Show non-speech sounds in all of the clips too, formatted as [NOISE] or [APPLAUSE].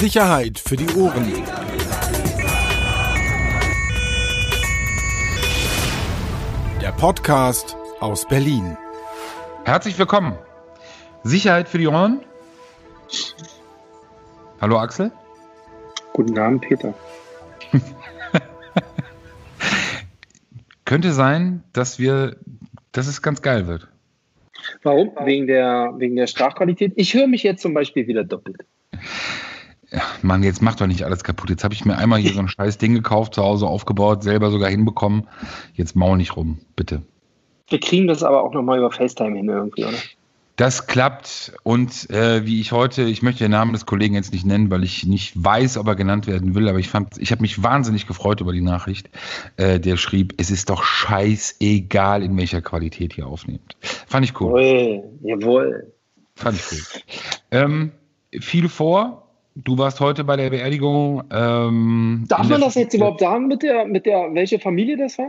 Sicherheit für die Ohren. Der Podcast aus Berlin. Herzlich willkommen. Sicherheit für die Ohren. Hallo Axel. Guten Abend, Peter. [LAUGHS] Könnte sein, dass wir, dass es ganz geil wird. Warum? Wegen der, wegen der Sprachqualität. Ich höre mich jetzt zum Beispiel wieder doppelt. Mann, jetzt macht doch nicht alles kaputt. Jetzt habe ich mir einmal hier so ein [LAUGHS] scheiß Ding gekauft, zu Hause aufgebaut, selber sogar hinbekommen. Jetzt maul nicht rum, bitte. Wir kriegen das aber auch nochmal über FaceTime hin irgendwie, oder? Das klappt und äh, wie ich heute, ich möchte den Namen des Kollegen jetzt nicht nennen, weil ich nicht weiß, ob er genannt werden will, aber ich fand, ich habe mich wahnsinnig gefreut über die Nachricht. Äh, der schrieb, es ist doch scheißegal, in welcher Qualität ihr aufnehmt. Fand ich cool. Jawohl. Fand ich cool. Ähm, viel vor. Du warst heute bei der Beerdigung. Ähm, Darf man das jetzt überhaupt sagen mit der, mit der, welche Familie das war?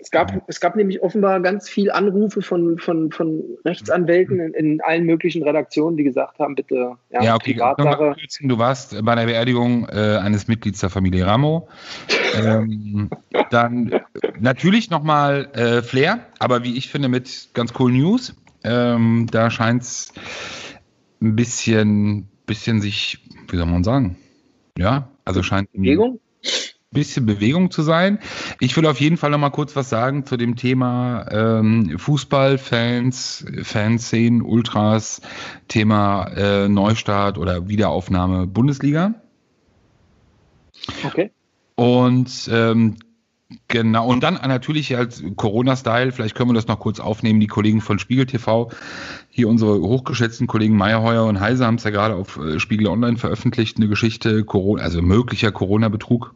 Es gab, es gab nämlich offenbar ganz viel Anrufe von, von, von Rechtsanwälten in, in allen möglichen Redaktionen, die gesagt haben, bitte, ja, Ja, okay, Privatsache. du warst bei der Beerdigung äh, eines Mitglieds der Familie Ramo. ähm, [LAUGHS] dann natürlich nochmal äh, Flair, aber wie ich finde, mit ganz coolen News. Ähm, da scheint es ein bisschen, bisschen sich, wie soll man sagen? Ja, also scheint ein Bewegung? bisschen Bewegung zu sein. Ich will auf jeden Fall noch mal kurz was sagen zu dem Thema ähm, Fußballfans, Fanszenen, Ultras, Thema äh, Neustart oder Wiederaufnahme Bundesliga. Okay. Und ähm, genau, und dann natürlich als Corona-Style, vielleicht können wir das noch kurz aufnehmen, die Kollegen von Spiegel TV, hier unsere hochgeschätzten Kollegen Meyerheuer und Heise haben es ja gerade auf äh, Spiegel Online veröffentlicht, eine Geschichte, Corona, also möglicher Corona-Betrug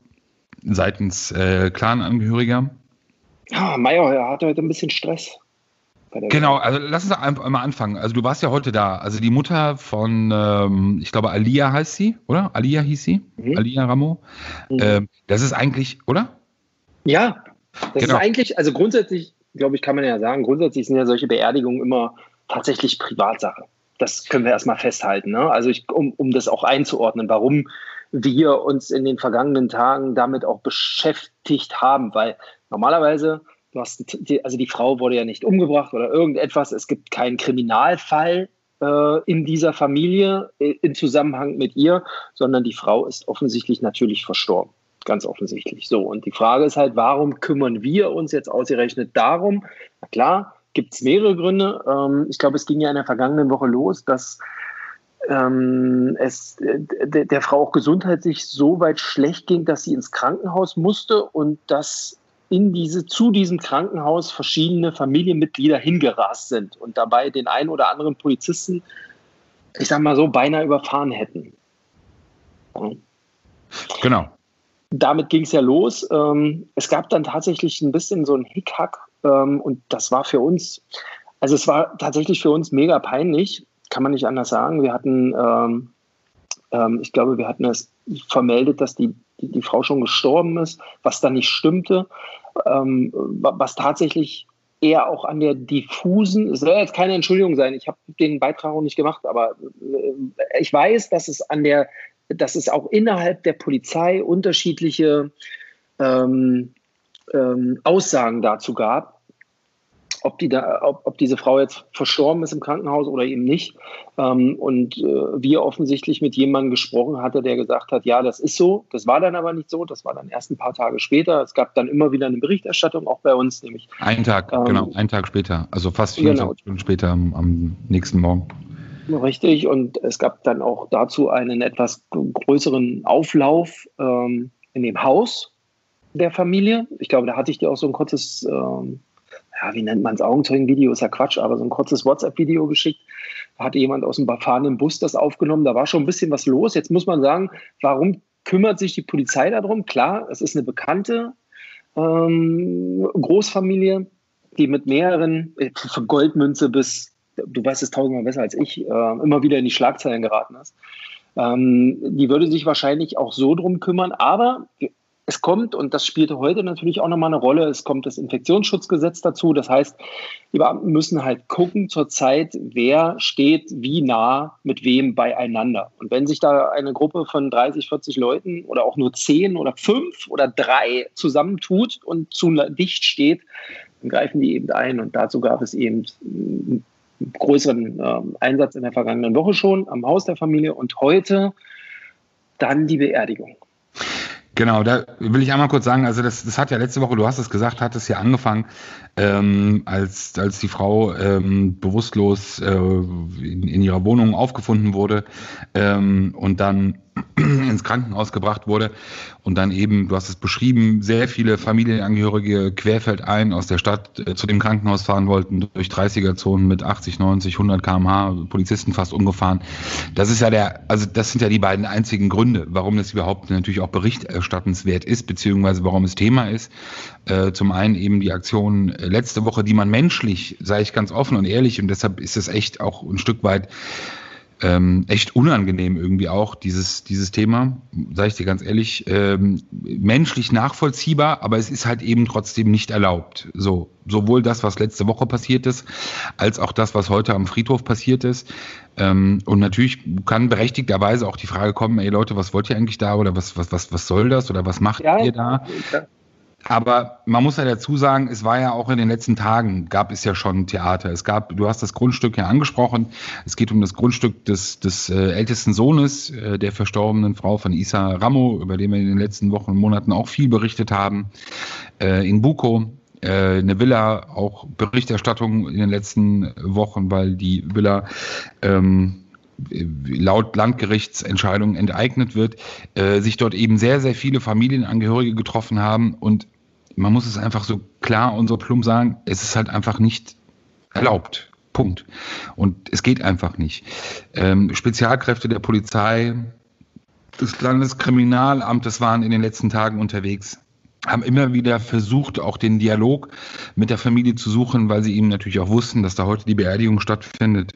seitens äh, Clan-Angehöriger. Ja, Meyerheuer hatte heute ein bisschen Stress. Genau, also lass uns einfach mal anfangen. Also du warst ja heute da. Also die Mutter von, ähm, ich glaube, Alia heißt sie, oder? Alia hieß sie? Mhm. Alia Ramo. Mhm. Ähm, das ist eigentlich, oder? Ja, das Genau. ist eigentlich, also grundsätzlich, glaube ich, kann man ja sagen, grundsätzlich sind ja solche Beerdigungen immer tatsächlich Privatsache. Das können wir erstmal festhalten. Ne? Also ich, um, um das auch einzuordnen, warum wir uns in den vergangenen Tagen damit auch beschäftigt haben, weil normalerweise, du hast, die, also die Frau wurde ja nicht umgebracht oder irgendetwas, es gibt keinen Kriminalfall äh, in dieser Familie äh, im Zusammenhang mit ihr, sondern die Frau ist offensichtlich natürlich verstorben. Ganz offensichtlich. So, und die Frage ist halt, warum kümmern wir uns jetzt ausgerechnet darum? Na klar, gibt es mehrere Gründe. Ähm, ich glaube, es ging ja in der vergangenen Woche los, dass ähm, es äh, der, der Frau auch gesundheitlich so weit schlecht ging, dass sie ins Krankenhaus musste und dass in diese, zu diesem Krankenhaus verschiedene Familienmitglieder hingerast sind und dabei den einen oder anderen Polizisten, ich sag mal so, beinahe überfahren hätten. Genau. Damit ging es ja los. Ähm, es gab dann tatsächlich ein bisschen so ein Hickhack ähm, und das war für uns, also es war tatsächlich für uns mega peinlich, kann man nicht anders sagen. Wir hatten, ähm, ähm, ich glaube, wir hatten es vermeldet, dass die, die, die Frau schon gestorben ist, was dann nicht stimmte, ähm, wa- was tatsächlich eher auch an der diffusen, es soll jetzt keine Entschuldigung sein, ich habe den Beitrag auch nicht gemacht, aber äh, ich weiß, dass es an der dass es auch innerhalb der Polizei unterschiedliche ähm, ähm, Aussagen dazu gab, ob, die da, ob, ob diese Frau jetzt verstorben ist im Krankenhaus oder eben nicht. Ähm, und äh, wir offensichtlich mit jemandem gesprochen hatte, der gesagt hat, ja, das ist so. Das war dann aber nicht so. Das war dann erst ein paar Tage später. Es gab dann immer wieder eine Berichterstattung, auch bei uns, nämlich Einen Tag, Ähm, genau, einen Tag später. Also fast genau. 24 Stunden später am, am nächsten Morgen. Richtig, und es gab dann auch dazu einen etwas größeren Auflauf ähm, in dem Haus der Familie. Ich glaube, da hatte ich dir auch so ein kurzes, ähm, ja, wie nennt man es, Augenzeugenvideo, ist ja Quatsch, aber so ein kurzes WhatsApp-Video geschickt. Da hatte jemand aus dem fahrenden Bus das aufgenommen. Da war schon ein bisschen was los. Jetzt muss man sagen, warum kümmert sich die Polizei darum? Klar, es ist eine bekannte ähm, Großfamilie, die mit mehreren, äh, von Goldmünze bis du weißt es tausendmal besser als ich, äh, immer wieder in die Schlagzeilen geraten ist. Ähm, die würde sich wahrscheinlich auch so drum kümmern, aber es kommt, und das spielte heute natürlich auch nochmal eine Rolle, es kommt das Infektionsschutzgesetz dazu. Das heißt, die Beamten müssen halt gucken zurzeit, wer steht wie nah mit wem beieinander. Und wenn sich da eine Gruppe von 30, 40 Leuten oder auch nur 10 oder 5 oder 3 zusammentut und zu dicht steht, dann greifen die eben ein. Und dazu gab es eben größeren äh, Einsatz in der vergangenen Woche schon am Haus der Familie und heute dann die Beerdigung. Genau, da will ich einmal kurz sagen, also das, das hat ja letzte Woche, du hast es gesagt, hat es ja angefangen, ähm, als, als die Frau ähm, bewusstlos äh, in, in ihrer Wohnung aufgefunden wurde ähm, und dann [CLEARS THROAT] ins Krankenhaus gebracht wurde und dann eben, du hast es beschrieben, sehr viele Familienangehörige querfeldein aus der Stadt äh, zu dem Krankenhaus fahren wollten, durch 30er-Zonen mit 80, 90, 100 km/h, Polizisten fast umgefahren. Das ist ja der, also das sind ja die beiden einzigen Gründe, warum das überhaupt natürlich auch berichterstattenswert ist, beziehungsweise warum es Thema ist. Äh, zum einen eben die Aktion äh, letzte Woche, die man menschlich, sage ich ganz offen und ehrlich, und deshalb ist es echt auch ein Stück weit ähm, echt unangenehm irgendwie auch, dieses, dieses Thema, sage ich dir ganz ehrlich, ähm, menschlich nachvollziehbar, aber es ist halt eben trotzdem nicht erlaubt. So, sowohl das, was letzte Woche passiert ist, als auch das, was heute am Friedhof passiert ist. Ähm, und natürlich kann berechtigterweise auch die Frage kommen, ey Leute, was wollt ihr eigentlich da oder was, was, was, was soll das oder was macht ja, ihr da? Ja. Aber man muss ja dazu sagen, es war ja auch in den letzten Tagen, gab es ja schon Theater. Es gab, du hast das Grundstück ja angesprochen. Es geht um das Grundstück des, des äh, ältesten Sohnes äh, der verstorbenen Frau von Isa Ramo, über den wir in den letzten Wochen und Monaten auch viel berichtet haben, äh, in Buko. Eine Villa, auch Berichterstattung in den letzten Wochen, weil die Villa ähm, laut Landgerichtsentscheidung enteignet wird, äh, sich dort eben sehr, sehr viele Familienangehörige getroffen haben und man muss es einfach so klar und so plump sagen, es ist halt einfach nicht erlaubt. Punkt. Und es geht einfach nicht. Ähm, Spezialkräfte der Polizei, des Landeskriminalamtes waren in den letzten Tagen unterwegs, haben immer wieder versucht, auch den Dialog mit der Familie zu suchen, weil sie eben natürlich auch wussten, dass da heute die Beerdigung stattfindet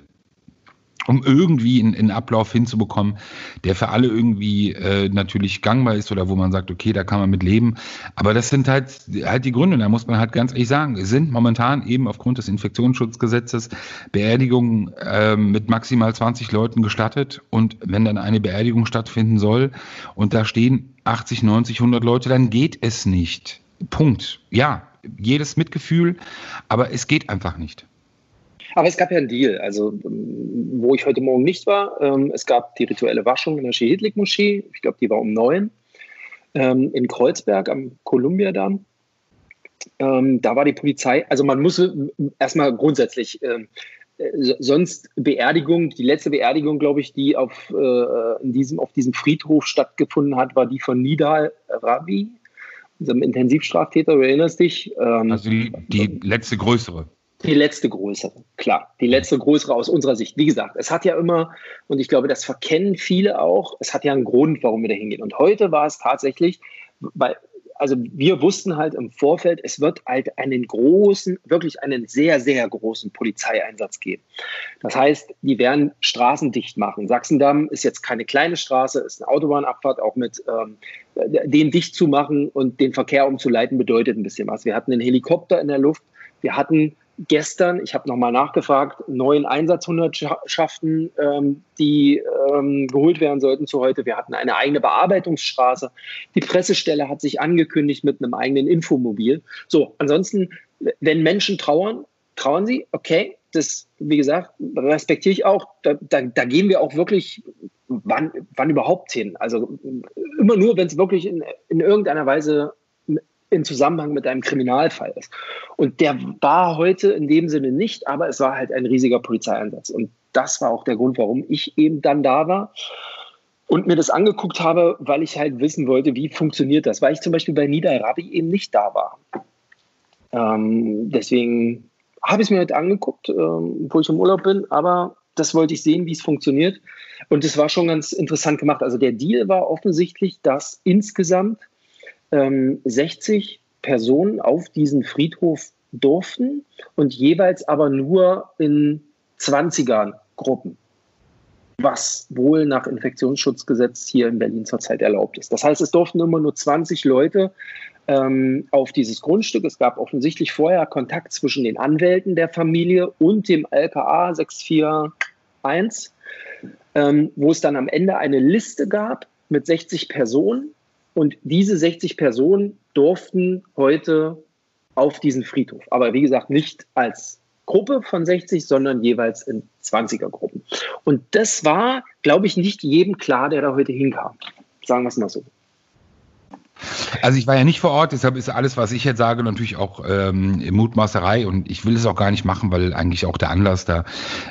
um irgendwie einen, einen, Ablauf hinzubekommen, der für alle irgendwie äh, natürlich gangbar ist oder wo man sagt, okay, da kann man mit leben. Aber das sind halt, halt die Gründe, da muss man halt ganz ehrlich sagen, es sind momentan eben aufgrund des Infektionsschutzgesetzes Beerdigungen äh, mit maximal 20 Leuten gestattet. Und wenn dann eine Beerdigung stattfinden soll und da stehen 80, 90, 100 Leute, dann geht es nicht. Punkt. Ja, jedes Mitgefühl, aber es geht einfach nicht. Aber es gab ja einen Deal, also ähm, wo ich heute Morgen nicht war. Ähm, es gab die rituelle Waschung in der Schehidlik-Moschee. Ich glaube, die war um neun. Ähm, in Kreuzberg am Columbia-Damm. da war die Polizei, also man muss erstmal grundsätzlich, äh, sonst Beerdigung, die letzte Beerdigung, glaube ich, die auf, äh, in diesem, auf diesem Friedhof stattgefunden hat, war die von Nidal Rabi, unserem Intensivstraftäter, du erinnerst dich? also die, die letzte größere. Die letzte größere, klar. Die letzte größere aus unserer Sicht. Wie gesagt, es hat ja immer, und ich glaube, das verkennen viele auch, es hat ja einen Grund, warum wir da hingehen. Und heute war es tatsächlich, weil, also wir wussten halt im Vorfeld, es wird halt einen großen, wirklich einen sehr, sehr großen Polizeieinsatz geben. Das heißt, die werden Straßen dicht machen. Sachsendamm ist jetzt keine kleine Straße, ist eine Autobahnabfahrt, auch mit ähm, den dicht zu machen und den Verkehr umzuleiten, bedeutet ein bisschen was. Wir hatten einen Helikopter in der Luft, wir hatten gestern, ich habe nochmal nachgefragt, neun Einsatzhundertschaften, ähm, die ähm, geholt werden sollten zu heute. Wir hatten eine eigene Bearbeitungsstraße. Die Pressestelle hat sich angekündigt mit einem eigenen Infomobil. So, ansonsten, wenn Menschen trauern, trauern sie, okay, das, wie gesagt, respektiere ich auch. Da, da, da gehen wir auch wirklich wann, wann überhaupt hin. Also immer nur, wenn es wirklich in, in irgendeiner Weise in Zusammenhang mit einem Kriminalfall ist. Und der war heute in dem Sinne nicht, aber es war halt ein riesiger Polizeieinsatz. Und das war auch der Grund, warum ich eben dann da war und mir das angeguckt habe, weil ich halt wissen wollte, wie funktioniert das, weil ich zum Beispiel bei Nidai Rabi eben nicht da war. Ähm, deswegen habe ich es mir halt angeguckt, ähm, wo ich im Urlaub bin, aber das wollte ich sehen, wie es funktioniert. Und es war schon ganz interessant gemacht. Also der Deal war offensichtlich, dass insgesamt ähm, 60 Personen auf diesen Friedhof durften und jeweils aber nur in 20er Gruppen. was wohl nach Infektionsschutzgesetz hier in Berlin zurzeit erlaubt ist. Das heißt, es durften immer nur 20 Leute ähm, auf dieses Grundstück. Es gab offensichtlich vorher Kontakt zwischen den Anwälten der Familie und dem LKA 641, ähm, wo es dann am Ende eine Liste gab mit 60 Personen. Und diese 60 Personen durften heute auf diesen Friedhof. Aber wie gesagt, nicht als Gruppe von 60, sondern jeweils in 20er Gruppen. Und das war, glaube ich, nicht jedem klar, der da heute hinkam. Sagen wir es mal so. Also ich war ja nicht vor Ort, deshalb ist alles, was ich jetzt sage, natürlich auch ähm, Mutmaßerei und ich will es auch gar nicht machen, weil eigentlich auch der Anlass da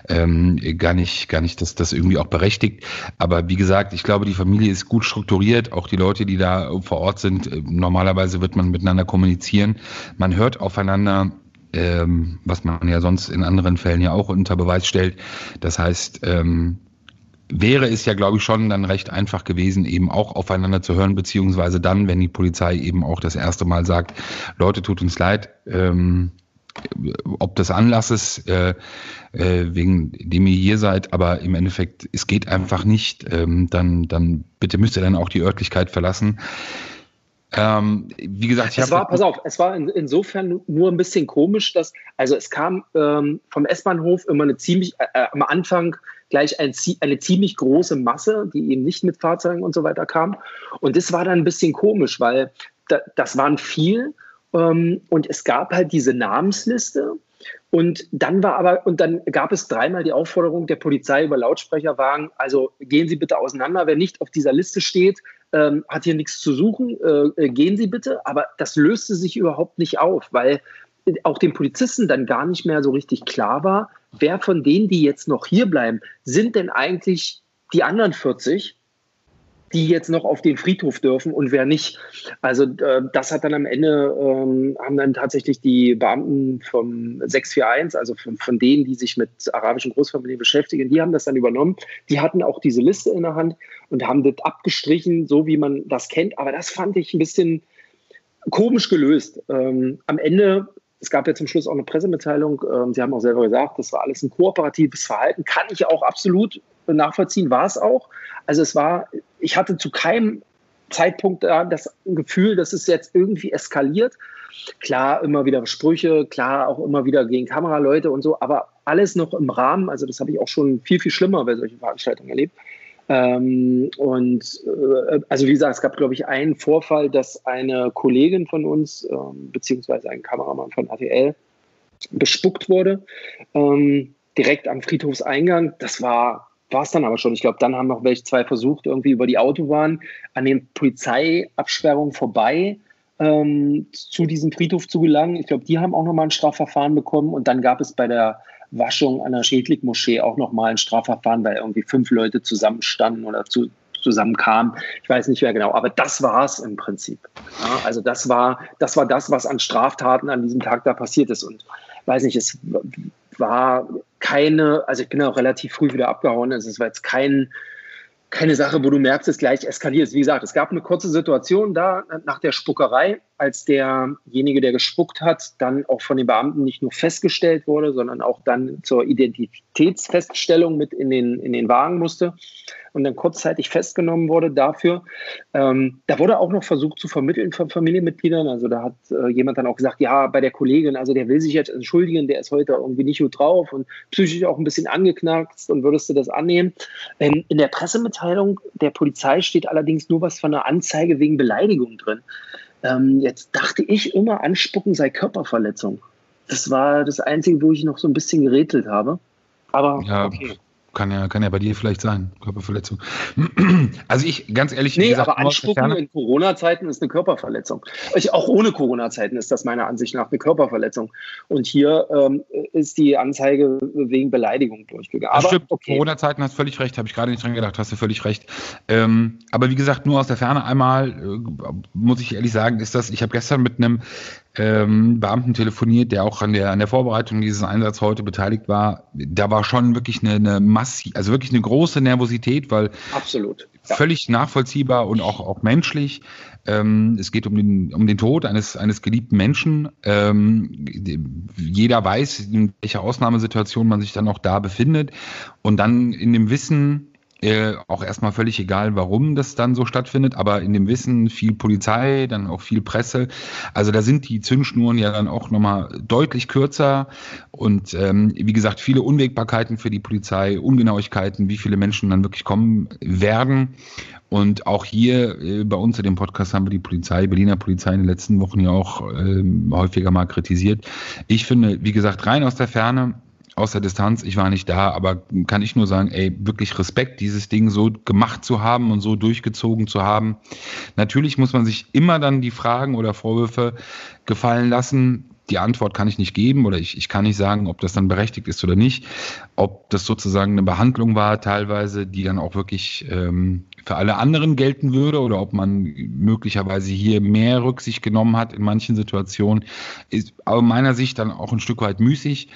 ähm, gar nicht, gar nicht das, das irgendwie auch berechtigt. Aber wie gesagt, ich glaube, die Familie ist gut strukturiert, auch die Leute, die da vor Ort sind. Äh, normalerweise wird man miteinander kommunizieren, man hört aufeinander ähm, was man ja sonst in anderen Fällen ja auch unter Beweis stellt. Das heißt, ähm, wäre es ja, glaube ich, schon dann recht einfach gewesen, eben auch aufeinander zu hören, beziehungsweise dann, wenn die Polizei eben auch das erste Mal sagt, Leute, tut uns leid, ähm, ob des Anlasses, äh, äh, wegen dem ihr hier seid, aber im Endeffekt, es geht einfach nicht, ähm, dann, dann bitte müsst ihr dann auch die Örtlichkeit verlassen. Ähm, wie gesagt, ich es war, pass auf, es war in, insofern nur ein bisschen komisch, dass, also es kam ähm, vom S-Bahnhof immer eine ziemlich, äh, äh, am Anfang gleich ein, eine ziemlich große Masse, die eben nicht mit Fahrzeugen und so weiter kam. Und das war dann ein bisschen komisch, weil da, das waren viel ähm, und es gab halt diese Namensliste. Und dann war aber, und dann gab es dreimal die Aufforderung der Polizei über Lautsprecherwagen, also gehen Sie bitte auseinander, wer nicht auf dieser Liste steht, ähm, hat hier nichts zu suchen, äh, äh, gehen Sie bitte. Aber das löste sich überhaupt nicht auf, weil auch den Polizisten dann gar nicht mehr so richtig klar war, wer von denen, die jetzt noch hier bleiben, sind denn eigentlich die anderen 40, die jetzt noch auf den Friedhof dürfen und wer nicht. Also äh, das hat dann am Ende, ähm, haben dann tatsächlich die Beamten vom 641, also von, von denen, die sich mit arabischen Großfamilien beschäftigen, die haben das dann übernommen. Die hatten auch diese Liste in der Hand und haben das abgestrichen, so wie man das kennt. Aber das fand ich ein bisschen komisch gelöst. Ähm, am Ende es gab ja zum Schluss auch eine Pressemitteilung. Ähm, Sie haben auch selber gesagt, das war alles ein kooperatives Verhalten. Kann ich auch absolut nachvollziehen, war es auch. Also es war, ich hatte zu keinem Zeitpunkt da das Gefühl, dass es jetzt irgendwie eskaliert. Klar, immer wieder Sprüche, klar, auch immer wieder gegen Kameraleute und so, aber alles noch im Rahmen. Also das habe ich auch schon viel, viel schlimmer bei solchen Veranstaltungen erlebt. Ähm, und äh, also wie gesagt, es gab, glaube ich, einen Vorfall, dass eine Kollegin von uns, ähm, beziehungsweise ein Kameramann von RTL, bespuckt wurde, ähm, direkt am Friedhofseingang. Das war war es dann aber schon. Ich glaube, dann haben noch welche zwei versucht, irgendwie über die Autobahn an den Polizeiabsperrungen vorbei ähm, zu diesem Friedhof zu gelangen. Ich glaube, die haben auch nochmal ein Strafverfahren bekommen. Und dann gab es bei der Waschung an der Schädlig-Moschee auch nochmal ein Strafverfahren, weil irgendwie fünf Leute zusammenstanden oder zu, zusammenkamen. Ich weiß nicht mehr genau, aber das war es im Prinzip. Ja, also das war, das war das, was an Straftaten an diesem Tag da passiert ist. Und weiß nicht, es war keine, also ich bin auch relativ früh wieder abgehauen, also es war jetzt kein, keine Sache, wo du merkst, es gleich eskaliert. Wie gesagt, es gab eine kurze Situation da nach der Spuckerei, als derjenige, der gespuckt hat, dann auch von den Beamten nicht nur festgestellt wurde, sondern auch dann zur Identitätsfeststellung mit in den, in den Wagen musste und dann kurzzeitig festgenommen wurde dafür. Ähm, da wurde auch noch versucht zu vermitteln von Familienmitgliedern. Also da hat äh, jemand dann auch gesagt, ja, bei der Kollegin, also der will sich jetzt entschuldigen, der ist heute irgendwie nicht gut drauf und psychisch auch ein bisschen angeknackst und würdest du das annehmen? Ähm, in der Pressemitteilung der Polizei steht allerdings nur was von einer Anzeige wegen Beleidigung drin. Ähm, jetzt dachte ich immer, Anspucken sei Körperverletzung. Das war das Einzige, wo ich noch so ein bisschen gerätselt habe. Aber ja, okay. Kann ja, kann ja bei dir vielleicht sein, Körperverletzung. [CLEARS THROAT] Also ich, ganz ehrlich, nee, gesagt, aber Anspucken in Corona-Zeiten ist eine Körperverletzung. Ich, auch ohne Corona-Zeiten ist das meiner Ansicht nach eine Körperverletzung. Und hier ähm, ist die Anzeige wegen Beleidigung durchgegangen. Das stimmt, okay. Corona-Zeiten hast völlig recht, habe ich gerade nicht dran gedacht, hast du völlig recht. Ähm, aber wie gesagt, nur aus der Ferne einmal, äh, muss ich ehrlich sagen, ist das, ich habe gestern mit einem ähm, Beamten telefoniert, der auch an der, an der Vorbereitung dieses Einsatzes heute beteiligt war. Da war schon wirklich eine, eine massiv, also wirklich eine große Nervosität, weil absolut ja. völlig nachvollziehbar und auch, auch menschlich. Ähm, es geht um den, um den Tod eines, eines geliebten Menschen. Ähm, jeder weiß, in welcher Ausnahmesituation man sich dann auch da befindet. Und dann in dem Wissen, Äh, auch erstmal völlig egal, warum das dann so stattfindet, aber in dem Wissen viel Polizei, dann auch viel Presse. Also da sind die Zündschnuren ja dann auch nochmal deutlich kürzer und ähm, wie gesagt, viele Unwägbarkeiten für die Polizei, Ungenauigkeiten, wie viele Menschen dann wirklich kommen werden. Und auch hier äh, bei uns in dem Podcast haben wir die Polizei, Berliner Polizei in den letzten Wochen ja auch äh, häufiger mal kritisiert. Ich finde, wie gesagt, rein aus der Ferne, aus der Distanz, ich war nicht da, aber kann ich nur sagen, ey, wirklich Respekt, dieses Ding so gemacht zu haben und so durchgezogen zu haben. Natürlich muss man sich immer dann die Fragen oder Vorwürfe gefallen lassen, die Antwort kann ich nicht geben oder ich, ich kann nicht sagen, ob das dann berechtigt ist oder nicht. Ob das sozusagen eine Behandlung war, teilweise, die dann auch wirklich ähm, für alle anderen gelten würde oder ob man möglicherweise hier mehr Rücksicht genommen hat in manchen Situationen, ist aus meiner Sicht dann auch ein Stück weit müßig.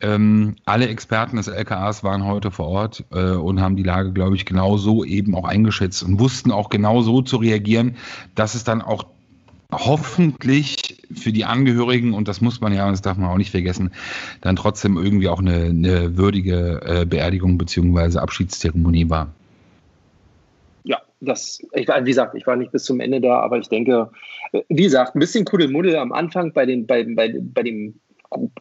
Ähm, alle Experten des LKAs waren heute vor Ort äh, und haben die Lage, glaube ich, genau so eben auch eingeschätzt und wussten auch genau so zu reagieren, dass es dann auch hoffentlich für die Angehörigen, und das muss man ja, das darf man auch nicht vergessen, dann trotzdem irgendwie auch eine, eine würdige äh, Beerdigung bzw. Abschiedszeremonie war. Ja, das, ich wie gesagt, ich war nicht bis zum Ende da, aber ich denke, äh, wie gesagt, ein bisschen Kuddelmuddel am Anfang bei, den, bei, bei, bei dem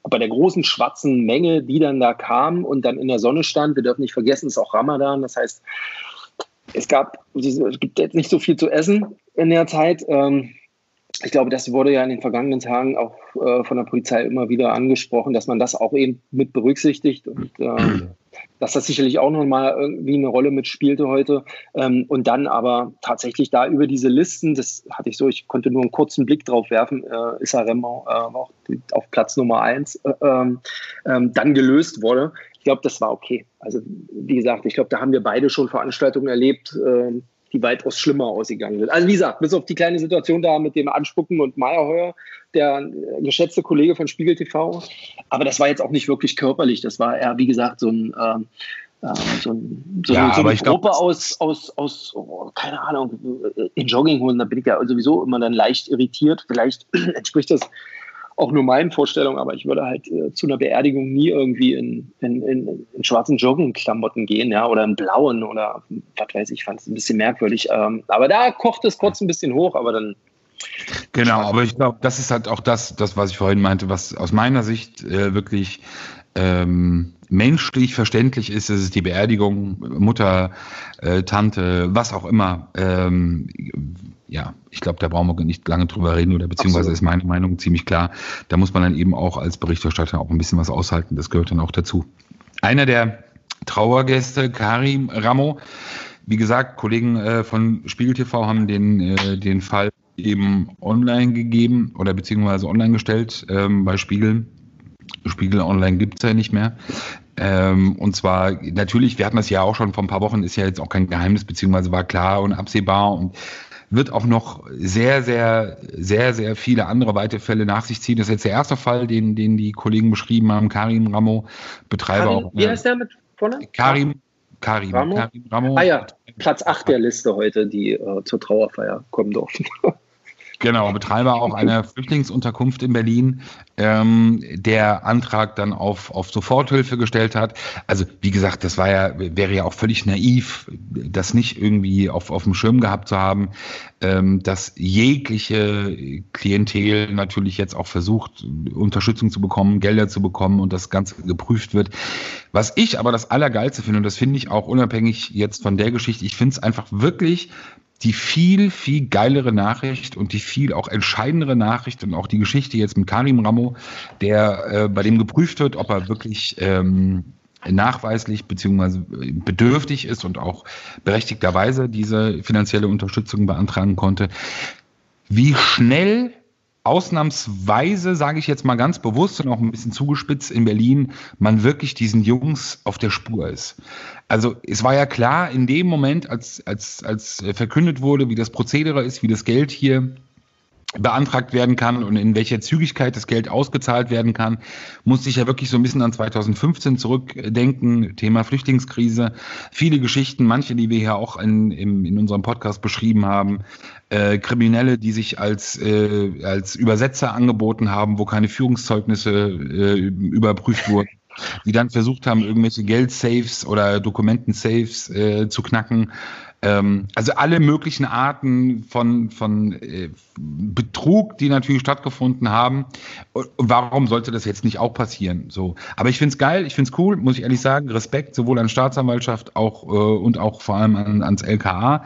bei der großen schwarzen Menge, die dann da kam und dann in der Sonne stand. Wir dürfen nicht vergessen, es ist auch Ramadan. Das heißt, es gab, es gibt jetzt nicht so viel zu essen in der Zeit. Ähm, ich glaube, das wurde ja in den vergangenen Tagen auch äh, von der Polizei immer wieder angesprochen, dass man das auch eben mit berücksichtigt und äh, [CLEARS THROAT] dass das sicherlich auch nochmal irgendwie eine Rolle mitspielte heute. Ähm, und dann aber tatsächlich da über diese Listen, das hatte ich so, ich konnte nur einen kurzen Blick drauf werfen, äh, Issa Remo äh, auch auf Platz Nummer eins, äh, ähm, ähm, dann gelöst wurde. Ich glaube, das war okay. Also wie gesagt, ich glaube, da haben wir beide schon Veranstaltungen erlebt, äh, die weitaus schlimmer ausgegangen sind. Also wie gesagt, bis auf die kleine Situation da mit dem Anspucken und Meyerheuer, der äh, geschätzte Kollege von Spiegel TV. Aber das war jetzt auch nicht wirklich körperlich. Das war eher, wie gesagt, so ein ähm, äh, so, ein, so, ja, so eine Gruppe glaub, aus, aus, aus oh, keine Ahnung, in Jogginghosen, da bin ich ja sowieso immer dann leicht irritiert. Vielleicht [CLEARS THROAT] entspricht das auch nur meinen Vorstellungen, aber ich würde halt äh, zu einer Beerdigung nie irgendwie in, in, in, in schwarzen Joggingklamotten gehen, ja, oder in blauen oder was weiß ich, fand es ein bisschen merkwürdig. Ähm, aber da kocht es kurz ein bisschen hoch, aber dann. Genau, aber ich glaube, das ist halt auch das, das, was ich vorhin meinte, was aus meiner Sicht äh, wirklich ähm, menschlich verständlich ist, es ist die Beerdigung, Mutter, äh, Tante, was auch immer. Ähm, ja, ich glaube, da brauchen wir nicht lange drüber reden oder beziehungsweise Absolut. ist meine Meinung ziemlich klar. Da muss man dann eben auch als Berichterstatter auch ein bisschen was aushalten. Das gehört dann auch dazu. Einer der Trauergäste, Karim Ramo, wie gesagt, Kollegen äh, von Spiegel TV haben den, äh, den Fall eben online gegeben oder beziehungsweise online gestellt ähm, bei Spiegel. Spiegel Online gibt es ja nicht mehr. Ähm, und zwar, natürlich, wir hatten das ja auch schon vor ein paar Wochen, ist ja jetzt auch kein Geheimnis, beziehungsweise war klar und absehbar und wird auch noch sehr, sehr, sehr, sehr viele andere weitere Fälle nach sich ziehen. Das ist jetzt der erste Fall, den, den die Kollegen beschrieben haben. Karim Ramo, Betreiber Karim, auch. Wie heißt der mit vorne? Karim, Karim, Ramo? Karim Ramo. Ah ja, Platz 8 der Liste heute, die äh, zur Trauerfeier kommen durften. [LAUGHS] Genau, Betreiber auch einer [LAUGHS] Flüchtlingsunterkunft in Berlin, ähm, der Antrag dann auf, auf Soforthilfe gestellt hat. Also wie gesagt, das war ja, wäre ja auch völlig naiv, das nicht irgendwie auf, auf dem Schirm gehabt zu haben, ähm, dass jegliche Klientel natürlich jetzt auch versucht, Unterstützung zu bekommen, Gelder zu bekommen und das Ganze geprüft wird. Was ich aber das Allergeilste finde, und das finde ich auch unabhängig jetzt von der Geschichte, ich finde es einfach wirklich die viel, viel geilere Nachricht und die viel auch entscheidendere Nachricht und auch die Geschichte jetzt mit Karim Ramo, der äh, bei dem geprüft wird, ob er wirklich ähm, nachweislich beziehungsweise bedürftig ist und auch berechtigterweise diese finanzielle Unterstützung beantragen konnte. Wie schnell ausnahmsweise, sage ich jetzt mal ganz bewusst und auch ein bisschen zugespitzt in Berlin, man wirklich diesen Jungs auf der Spur ist. Also es war ja klar, in dem Moment, als, als, als verkündet wurde, wie das Prozedere ist, wie das Geld hier beantragt werden kann und in welcher Zügigkeit das Geld ausgezahlt werden kann, musste ich ja wirklich so ein bisschen an 2015 zurückdenken, Thema Flüchtlingskrise. Viele Geschichten, manche, die wir hier auch in, in, in unserem Podcast beschrieben haben, äh, Kriminelle, die sich als, äh, als Übersetzer angeboten haben, wo keine Führungszeugnisse äh, überprüft wurden. die dann versucht haben, irgendwelche Geldsaves oder Dokumentensaves äh, zu knacken. Ähm, also alle möglichen Arten von, von äh, Betrug, die natürlich stattgefunden haben. Und warum sollte das jetzt nicht auch passieren? So. Aber ich finde es geil, ich finde es cool, muss ich ehrlich sagen. Respekt sowohl an Staatsanwaltschaft auch, äh, und auch vor allem an, ans LKA.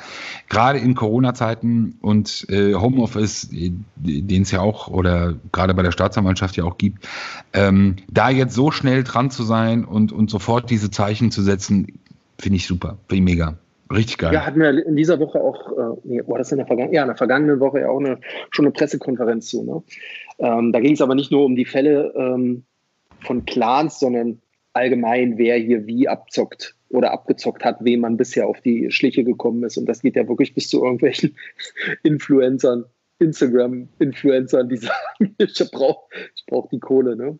Gerade in Corona-Zeiten und äh, Homeoffice, äh, den es ja auch oder gerade bei der Staatsanwaltschaft ja auch gibt, ähm, da jetzt so schnell dran zu sein und, und sofort diese Zeichen zu setzen, finde ich super, finde ich mega. Richtig geil. Ja, hatten wir in dieser Woche auch, äh, nee, war das in der vergangenen, ja, in der vergangenen Woche ja auch eine, schon eine Pressekonferenz zu. Ne? Ähm, da ging es aber nicht nur um die Fälle ähm, von Clans, sondern allgemein, wer hier wie abzockt oder abgezockt hat, wem man bisher auf die Schliche gekommen ist. Und das geht ja wirklich bis zu irgendwelchen [LAUGHS] Influencern, Instagram-Influencern, die sagen, [LAUGHS] ich brauche ich brauch die Kohle. Ne?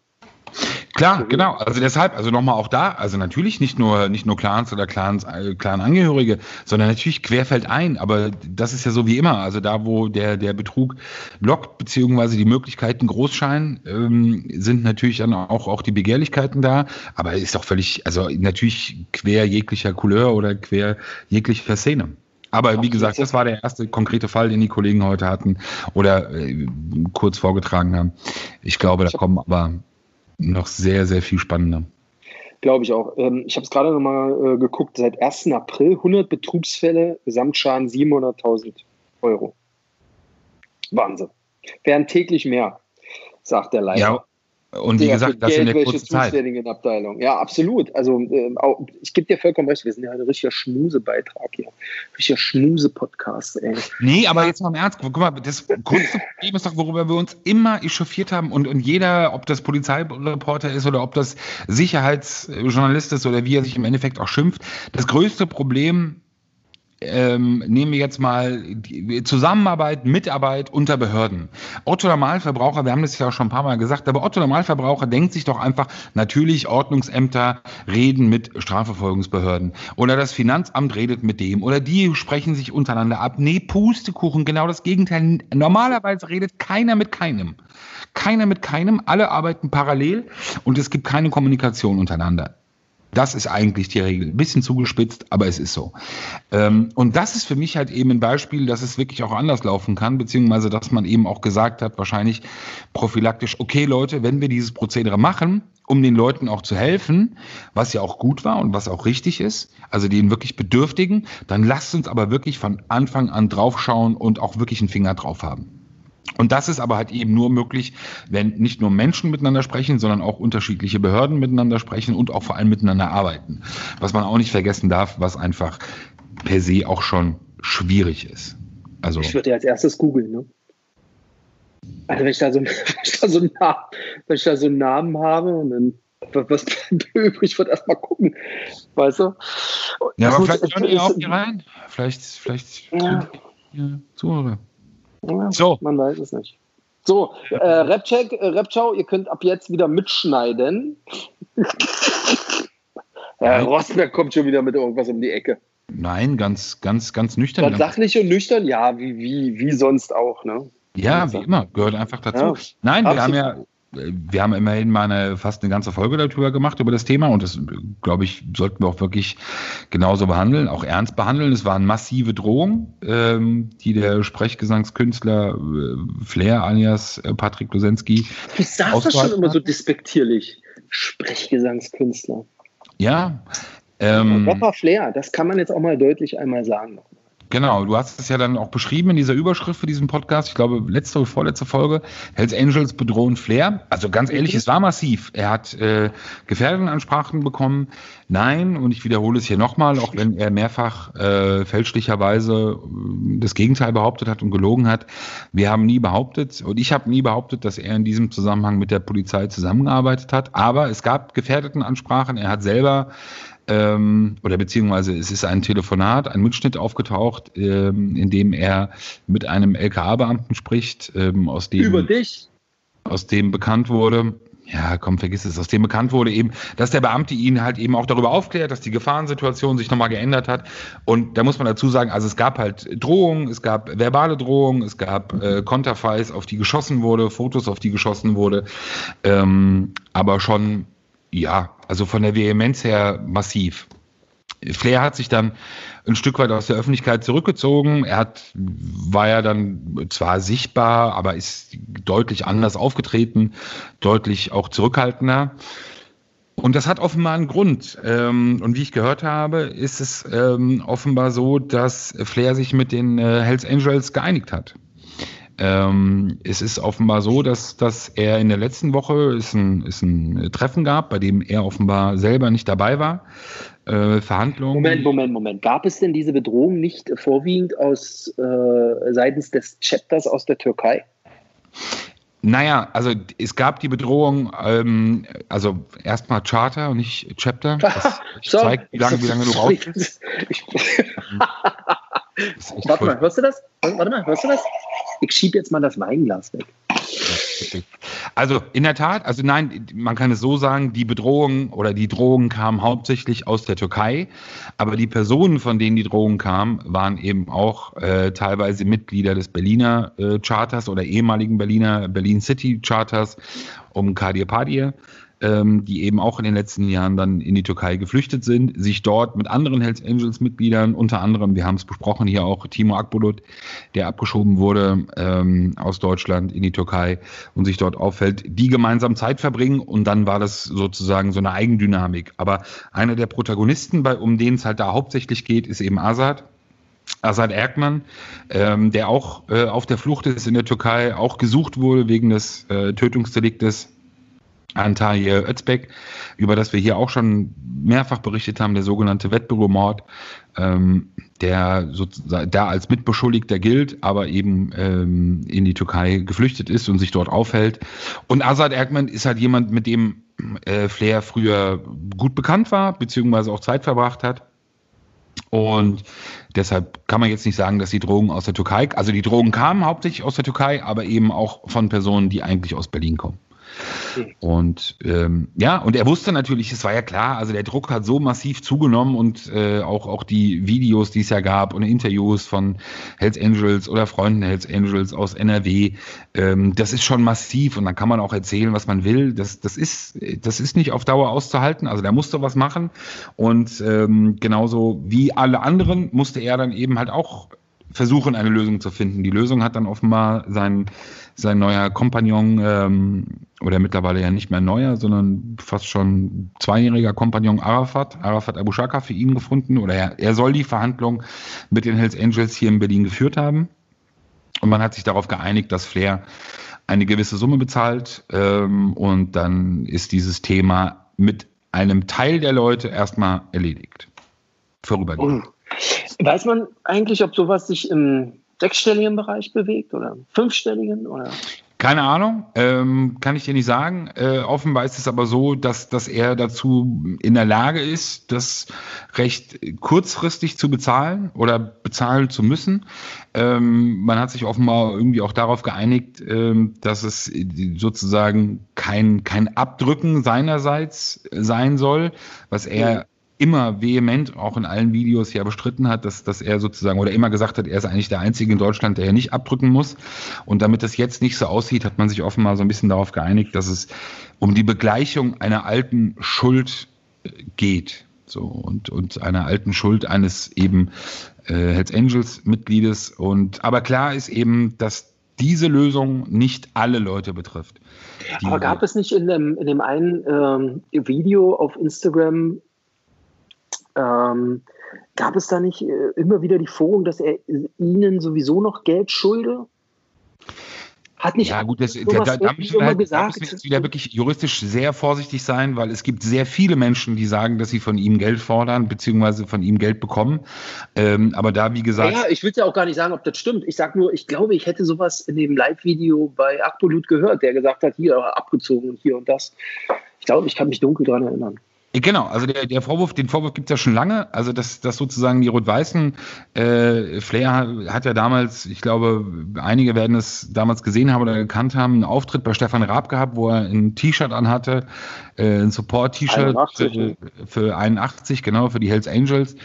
Klar, genau. Also deshalb, also nochmal auch da, also natürlich nicht nur, nicht nur Clans oder Clans, äh, Clan-Angehörige, sondern natürlich querfeld ein. Aber das ist ja so wie immer. Also da, wo der, der Betrug lockt, beziehungsweise die Möglichkeiten groß scheinen, ähm, sind natürlich dann auch, auch die Begehrlichkeiten da. Aber ist doch völlig, also natürlich quer jeglicher Couleur oder quer jeglicher Szene. Aber wie gesagt, das war der erste konkrete Fall, den die Kollegen heute hatten oder äh, kurz vorgetragen haben. Ich glaube, da kommen aber noch sehr, sehr viel spannender. Glaube ich auch. Ähm, ich habe es gerade nochmal äh, geguckt. Seit 1. April 100 Betrugsfälle, Gesamtschaden 700.000 Euro. Wahnsinn. Wären täglich mehr, sagt der Leiter. Ja, und wie gesagt, das in der kurzen Zeit. Abteilung. Ja, absolut. Also äh, auch, ich gebe dir vollkommen recht, wir sind ja ein richtiger Schmusebeitrag hier. Richtiger Schmuse-Podcast, ey. Nee, aber jetzt mal im Ernst, guck mal, das größte Problem ist doch, worüber wir uns immer echauffiert haben und, und jeder, ob das Polizeireporter ist oder ob das Sicherheitsjournalist ist oder wie er sich im Endeffekt auch schimpft, das größte Problem ähm, nehmen wir jetzt mal Zusammenarbeit, Mitarbeit unter Behörden. Otto Normalverbraucher, wir haben das ja auch schon ein paar Mal gesagt, aber Otto Normalverbraucher denkt sich doch einfach, natürlich Ordnungsämter reden mit Strafverfolgungsbehörden oder das Finanzamt redet mit dem oder die sprechen sich untereinander ab. Nee, Pustekuchen, genau das Gegenteil. Normalerweise redet keiner mit keinem. Keiner mit keinem, alle arbeiten parallel und es gibt keine Kommunikation untereinander. Das ist eigentlich die Regel. Ein bisschen zugespitzt, aber es ist so. Ähm, und das ist für mich halt eben ein Beispiel, dass es wirklich auch anders laufen kann, beziehungsweise dass man eben auch gesagt hat, wahrscheinlich prophylaktisch, okay Leute, wenn wir dieses Prozedere machen, um den Leuten auch zu helfen, was ja auch gut war und was auch richtig ist, also den wirklich Bedürftigen, dann lasst uns aber wirklich von Anfang an draufschauen und auch wirklich einen Finger drauf haben. Und das ist aber halt eben nur möglich, wenn nicht nur Menschen miteinander sprechen, sondern auch unterschiedliche Behörden miteinander sprechen und auch vor allem miteinander arbeiten. Was man auch nicht vergessen darf, was einfach per se auch schon schwierig ist. Also ich würde ja als erstes googeln, ne? Also wenn ich da so, [LAUGHS] wenn ich da so, einen, Namen, wenn ich da so einen Namen habe und dann was übrig wird, erstmal gucken. Weißt du? Ja, aber vielleicht hören die auch hier rein. Vielleicht, vielleicht ja. Zuhörer. Ja, so. Man weiß es nicht. So, äh, Rapcheck, äh, Rapchow, ihr könnt ab jetzt wieder mitschneiden. [LAUGHS] Herr Rosberg kommt schon wieder mit irgendwas um die Ecke. Nein, ganz, ganz, ganz nüchtern. Ganz sachlich und nüchtern, ja, wie, wie, wie sonst auch, ne? Ja, wie immer, gehört einfach dazu. Ja, Nein, wir haben ja wir haben immerhin mal eine, fast eine ganze Folge darüber gemacht, über das Thema. Und das, glaube ich, sollten wir auch wirklich genauso behandeln, auch ernst behandeln. Es waren massive Drohungen, ähm, die der Sprechgesangskünstler äh, Flair alias äh, Patrick Losensky. Du sagst das schon immer so despektierlich. Sprechgesangskünstler. Ja. Ähm, Rapper Flair, das kann man jetzt auch mal deutlich einmal sagen. Genau, du hast es ja dann auch beschrieben in dieser Überschrift für diesen Podcast. Ich glaube, letzte oder vorletzte Folge. Hells Angels bedrohen Flair. Also ganz ehrlich, es war massiv. Er hat äh, Gefährdenansprachen bekommen. Nein, und ich wiederhole es hier nochmal, auch wenn er mehrfach äh, fälschlicherweise äh, das Gegenteil behauptet hat und gelogen hat. Wir haben nie behauptet, und ich habe nie behauptet, dass er in diesem Zusammenhang mit der Polizei zusammengearbeitet hat. Aber es gab Gefährdetenansprachen. Er hat selber ähm, oder beziehungsweise es ist ein Telefonat, ein Mitschnitt aufgetaucht, ähm, in dem er mit einem LKA-Beamten spricht, ähm, aus dem über dich, aus dem bekannt wurde. Ja, komm, vergiss es. Aus dem bekannt wurde eben, dass der Beamte ihn halt eben auch darüber aufklärt, dass die Gefahrensituation sich nochmal geändert hat. Und da muss man dazu sagen, also es gab halt Drohungen, es gab verbale Drohungen, es gab äh, Konterfeis, auf die geschossen wurde, Fotos, auf die geschossen wurde. Ähm, aber schon Ja, also von der Vehemenz her massiv. Flair hat sich dann ein Stück weit aus der Öffentlichkeit zurückgezogen. Er hat, war ja dann zwar sichtbar, aber ist deutlich anders aufgetreten, deutlich auch zurückhaltender. Und das hat offenbar einen Grund. Ähm, und wie ich gehört habe, ist es ähm, offenbar so, dass Flair sich mit den äh, Hells Angels geeinigt hat. Ähm, es ist offenbar so, dass, dass er in der letzten Woche ist ein, ist ein Treffen gab, bei dem er offenbar selber nicht dabei war. Äh, Verhandlungen. Moment, Moment, Moment. Gab es denn diese Bedrohung nicht vorwiegend aus äh, seitens des Chapters aus der Türkei? Naja, also es gab die Bedrohung, ähm, also erstmal Charter und nicht Chapter. [LAUGHS] Das so, zeigt, wie lange, wie lange du brauchst. [LAUGHS] Warte mal, hörst du das? Warte mal, hörst du das? Ich schiebe jetzt mal das Weinglas weg. Also in der Tat, also nein, man kann es so sagen, die Bedrohung oder die Drohungen kamen hauptsächlich aus der Türkei, aber die Personen, von denen die Drohungen kamen, waren eben auch äh, teilweise Mitglieder des Berliner äh, Charters oder ehemaligen Berliner Berlin City Charters um Kadir Padir ähm, die eben auch in den letzten Jahren dann in die Türkei geflüchtet sind, sich dort mit anderen Hells Angels Mitgliedern, unter anderem, wir haben es besprochen, hier auch Timo Akbulut, der abgeschoben wurde ähm, aus Deutschland in die Türkei und sich dort auffällt, die gemeinsam Zeit verbringen und dann war das sozusagen so eine Eigendynamik. Aber einer der Protagonisten, bei, um den es halt da hauptsächlich geht, ist eben Azad. Azad Erkman, ähm, der auch äh, auf der Flucht ist in der Türkei, auch gesucht wurde wegen des äh, Tötungsdeliktes Antalya Özbek, über das wir hier auch schon mehrfach berichtet haben, der sogenannte Wettbüromord, ähm, der da als Mitbeschuldigter gilt, aber eben ähm, in die Türkei geflüchtet ist und sich dort aufhält. Und Azad Erkman ist halt jemand, mit dem äh, Flair früher gut bekannt war, beziehungsweise auch Zeit verbracht hat. Und deshalb kann man jetzt nicht sagen, dass die Drogen aus der Türkei, also die Drogen kamen hauptsächlich aus der Türkei, aber eben auch von Personen, die eigentlich aus Berlin kommen. Und ähm, ja, und er wusste natürlich, es war ja klar, also der Druck hat so massiv zugenommen und äh, auch, auch die Videos, die es ja gab und Interviews von Hells Angels oder Freunden Hells Angels aus NRW, ähm, das ist schon massiv und dann kann man auch erzählen, was man will. Das, das, ist, das ist nicht auf Dauer auszuhalten. Also der musste was machen und ähm, genauso wie alle anderen musste er dann eben halt auch versuchen, eine Lösung zu finden. Die Lösung hat dann offenbar sein, sein neuer Kompagnon, ähm, oder mittlerweile ja nicht mehr neuer, sondern fast schon zweijähriger Kompagnon Arafat, Arafat Abu Shaka für ihn gefunden, oder er, er soll die Verhandlung mit den Hells Angels hier in Berlin geführt haben. Und man hat sich darauf geeinigt, dass Flair eine gewisse Summe bezahlt ähm, und dann ist dieses Thema mit einem Teil der Leute erstmal erledigt. Vorübergehend. Oh. Weiß man eigentlich, ob sowas sich im sechsstelligen Bereich bewegt oder fünfstelligen? Oder? Keine Ahnung, ähm, kann ich dir nicht sagen. Äh, offenbar ist es aber so, dass, dass er dazu in der Lage ist, das recht kurzfristig zu bezahlen oder bezahlen zu müssen. Ähm, man hat sich offenbar irgendwie auch darauf geeinigt, ähm, dass es sozusagen kein, kein Abdrücken seinerseits sein soll, was er immer vehement auch in allen Videos ja bestritten hat, dass, dass er sozusagen oder immer gesagt hat, er ist eigentlich der Einzige in Deutschland, der ja nicht abdrücken muss. Und damit das jetzt nicht so aussieht, hat man sich offenbar so ein bisschen darauf geeinigt, dass es um die Begleichung einer alten Schuld äh, geht. So, und, und einer alten Schuld eines eben äh, Hells Angels Mitgliedes. Und aber klar ist eben, dass diese Lösung nicht alle Leute betrifft. Aber gab es nicht in dem, in dem einen ähm, Video auf Instagram ähm, gab es da nicht äh, immer wieder die Forderung, dass er ihnen sowieso noch Geld schulde? Hat nicht ja, gut, das, da, da, da müssen wir, halt, gesagt, da müssen wir jetzt wieder wirklich juristisch sehr vorsichtig sein, weil es gibt sehr viele Menschen, die sagen, dass sie von ihm Geld fordern, beziehungsweise von ihm Geld bekommen. Ähm, aber da, wie gesagt. Ja, ich will ja auch gar nicht sagen, ob das stimmt. Ich sage nur, ich glaube, ich hätte sowas in dem Live-Video bei Akpolut gehört, der gesagt hat, hier abgezogen und hier und das. Ich glaube, ich kann mich dunkel daran erinnern. Genau, also der, der Vorwurf, den Vorwurf gibt es ja schon lange. Also dass, dass sozusagen die Rot-Weißen, äh, Flair hat ja damals, ich glaube, einige werden es damals gesehen haben oder gekannt haben, einen Auftritt bei Stefan Raab gehabt, wo er ein T-Shirt anhatte, äh, ein Support-T-Shirt für, für 81, genau, für die Hells Angels.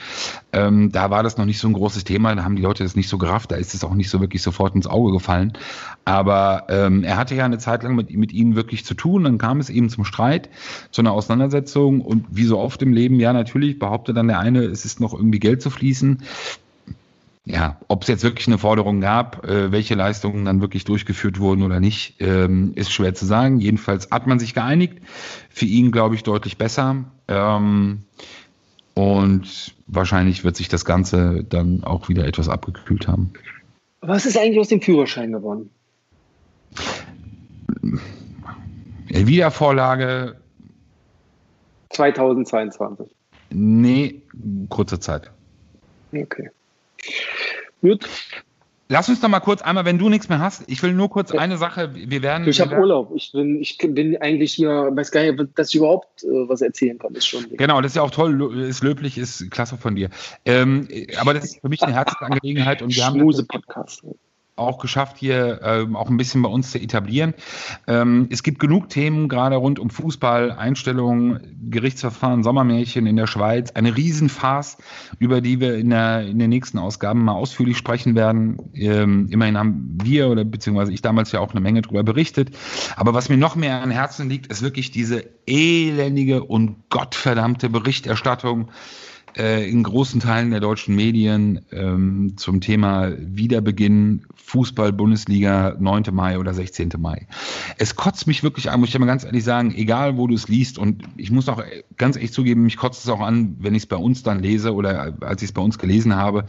Ähm, da war das noch nicht so ein großes Thema, da haben die Leute das nicht so gerafft, da ist es auch nicht so wirklich sofort ins Auge gefallen. Aber ähm, er hatte ja eine Zeit lang mit, mit ihnen wirklich zu tun, dann kam es eben zum Streit, zu einer Auseinandersetzung und wie so oft im Leben, ja, natürlich behauptet dann der eine, es ist noch irgendwie Geld zu fließen. Ja, ob es jetzt wirklich eine Forderung gab, äh, welche Leistungen dann wirklich durchgeführt wurden oder nicht, ähm, ist schwer zu sagen. Jedenfalls hat man sich geeinigt. Für ihn, glaube ich, deutlich besser. Ähm, und wahrscheinlich wird sich das Ganze dann auch wieder etwas abgekühlt haben. Was ist eigentlich aus dem Führerschein geworden? Wiedervorlage 2022. Nee, kurze Zeit. Okay. Gut. Lass uns doch mal kurz einmal, wenn du nichts mehr hast, ich will nur kurz eine Sache, wir werden... Ich habe Urlaub, ich bin, ich bin eigentlich hier, weiß gar nicht, dass ich überhaupt äh, was erzählen kann, ist schon... Genau, das ist ja auch toll, ist löblich, ist klasse von dir. Ähm, aber das ist für mich eine [LAUGHS] Herzensangelegenheit und wir haben... Schmuse-Podcast auch geschafft, hier ähm, auch ein bisschen bei uns zu etablieren. Ähm, es gibt genug Themen, gerade rund um Fußball, Einstellungen, Gerichtsverfahren, Sommermärchen in der Schweiz. Eine Riesenfarce, über die wir in, der, in den nächsten Ausgaben mal ausführlich sprechen werden. Ähm, immerhin haben wir oder beziehungsweise ich damals ja auch eine Menge darüber berichtet. Aber was mir noch mehr an Herzen liegt, ist wirklich diese elendige und gottverdammte Berichterstattung äh, in großen Teilen der deutschen Medien ähm, zum Thema Wiederbeginn Fußball-Bundesliga 9. Mai oder 16. Mai. Es kotzt mich wirklich an, muss ich mal ganz ehrlich sagen, egal wo du es liest und ich muss auch ganz ehrlich zugeben, mich kotzt es auch an, wenn ich es bei uns dann lese oder als ich es bei uns gelesen habe,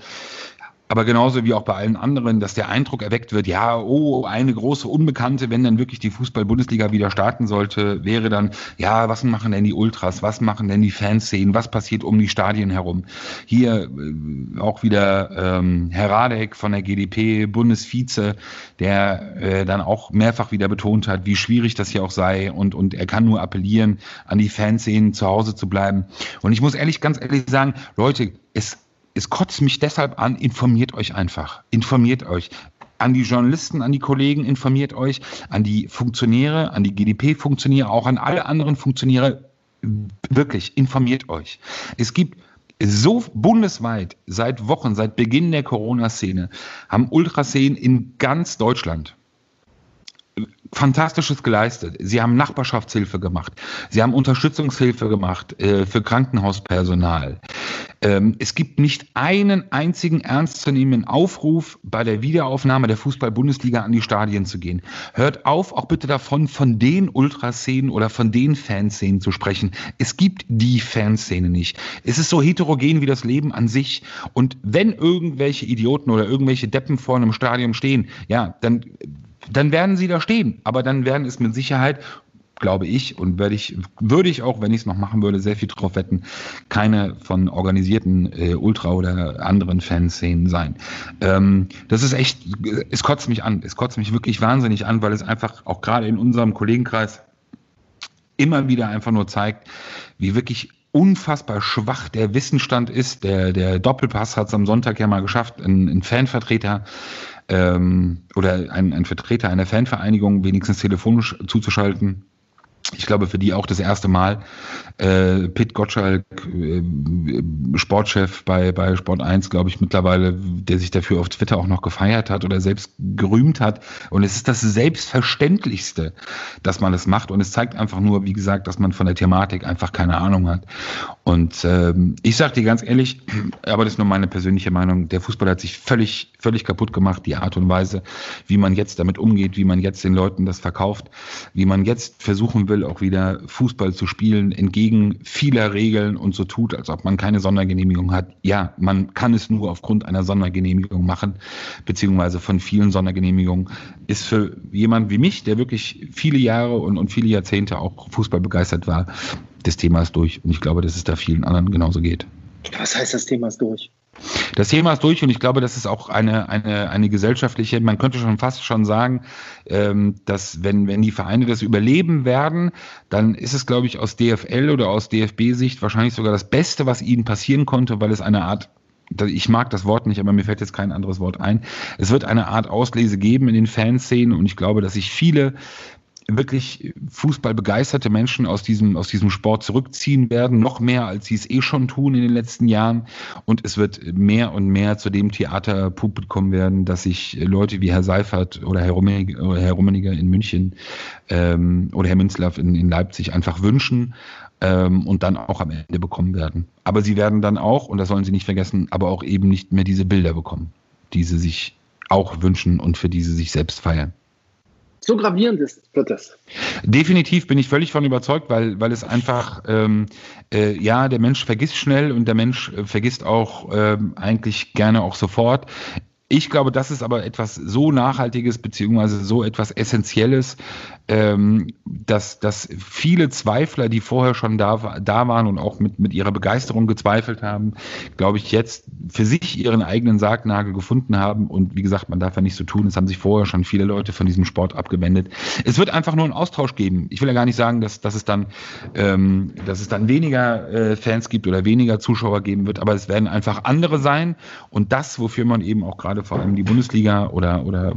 aber genauso wie auch bei allen anderen, dass der Eindruck erweckt wird, ja, oh, eine große Unbekannte, wenn dann wirklich die Fußball-Bundesliga wieder starten sollte, wäre dann, ja, was machen denn die Ultras, was machen denn die Fanszenen, was passiert um die Stadien herum? Hier äh, auch wieder ähm, Herr Radek von der GdP, Bundesvize, der äh, dann auch mehrfach wieder betont hat, wie schwierig das hier auch sei und, und er kann nur appellieren, an die Fanszenen zu Hause zu bleiben. Und ich muss ehrlich, ganz ehrlich sagen, Leute, es es kotzt mich deshalb an, informiert euch einfach. Informiert euch. An die Journalisten, an die Kollegen, informiert euch, an die Funktionäre, an die GDP-Funktionäre, auch an alle anderen Funktionäre. Wirklich, informiert euch. Es gibt so bundesweit seit Wochen, seit Beginn der Corona-Szene, haben Ultraszenen in ganz Deutschland Fantastisches geleistet. Sie haben Nachbarschaftshilfe gemacht. Sie haben Unterstützungshilfe gemacht äh, für Krankenhauspersonal. Ähm, es gibt nicht einen einzigen ernstzunehmenden Aufruf, bei der Wiederaufnahme der Fußball-Bundesliga an die Stadien zu gehen. Hört auf, auch bitte davon, von den Ultraszenen oder von den Fanszenen zu sprechen. Es gibt die Fanszene nicht. Es ist so heterogen wie das Leben an sich. Und wenn irgendwelche Idioten oder irgendwelche Deppen vor einem Stadion stehen, ja, dann dann werden sie da stehen. Aber dann werden es mit Sicherheit, glaube ich, und würde ich, würde ich auch, wenn ich es noch machen würde, sehr viel drauf wetten, keine von organisierten äh, Ultra- oder anderen Fanszenen sein. Ähm, das ist echt, es kotzt mich an. Es kotzt mich wirklich wahnsinnig an, weil es einfach auch gerade in unserem Kollegenkreis immer wieder einfach nur zeigt, wie wirklich unfassbar schwach der Wissensstand ist. Der, der Doppelpass hat es am Sonntag ja mal geschafft, einen, einen Fanvertreter ähm, oder ein, ein Vertreter einer Fanvereinigung wenigstens telefonisch zuzuschalten ich glaube, für die auch das erste Mal. Äh, Pitt Gottschalk, äh, Sportchef bei, bei Sport 1, glaube ich, mittlerweile, der sich dafür auf Twitter auch noch gefeiert hat oder selbst gerühmt hat. Und es ist das Selbstverständlichste, dass man das macht. Und es zeigt einfach nur, wie gesagt, dass man von der Thematik einfach keine Ahnung hat. Und ähm, ich sage dir ganz ehrlich, aber das ist nur meine persönliche Meinung, der Fußball hat sich völlig, völlig kaputt gemacht, die Art und Weise, wie man jetzt damit umgeht, wie man jetzt den Leuten das verkauft, wie man jetzt versuchen will, auch wieder Fußball zu spielen, entgegen vieler Regeln und so tut, als ob man keine Sondergenehmigung hat. Ja, man kann es nur aufgrund einer Sondergenehmigung machen, beziehungsweise von vielen Sondergenehmigungen, ist für jemand wie mich, der wirklich viele Jahre und, und viele Jahrzehnte auch Fußball begeistert war, das Thema ist durch. Und ich glaube, dass es da vielen anderen genauso geht. Was heißt das Thema ist durch? Das Thema ist durch und ich glaube, das ist auch eine, eine, eine gesellschaftliche, man könnte schon fast schon sagen, ähm, dass wenn, wenn die Vereine das überleben werden, dann ist es, glaube ich, aus DFL oder aus DFB-Sicht wahrscheinlich sogar das Beste, was ihnen passieren konnte, weil es eine Art ich mag das Wort nicht, aber mir fällt jetzt kein anderes Wort ein. Es wird eine Art Auslese geben in den Fanszenen und ich glaube, dass sich viele wirklich fußballbegeisterte Menschen aus diesem, aus diesem Sport zurückziehen werden, noch mehr, als sie es eh schon tun in den letzten Jahren. Und es wird mehr und mehr zu dem Theaterpublikum werden, dass sich Leute wie Herr Seifert oder Herr Rummeniger, in München ähm, oder Herr Münzlaff in, in Leipzig einfach wünschen ähm, und dann auch am Ende bekommen werden. Aber sie werden dann auch, und das sollen sie nicht vergessen, aber auch eben nicht mehr diese Bilder bekommen, die sie sich auch wünschen und für die sie sich selbst feiern so gravierend ist, wird das. Definitiv bin ich völlig von überzeugt, weil, weil es einfach, ähm, äh, ja, der Mensch vergisst schnell und der Mensch äh, vergisst auch ähm, eigentlich gerne auch sofort. Ich glaube, das ist aber etwas so Nachhaltiges beziehungsweise so etwas Essentielles, ähm, dass, dass viele Zweifler, die vorher schon da, da waren und auch mit, mit ihrer Begeisterung gezweifelt haben, glaube ich, jetzt für sich ihren eigenen Sargnagel gefunden haben. Und wie gesagt, man darf ja nicht so tun, es haben sich vorher schon viele Leute von diesem Sport abgewendet. Es wird einfach nur einen Austausch geben. Ich will ja gar nicht sagen, dass, dass, es, dann, ähm, dass es dann weniger äh, Fans gibt oder weniger Zuschauer geben wird, aber es werden einfach andere sein. Und das, wofür man eben auch gerade vor allem die Bundesliga oder, oder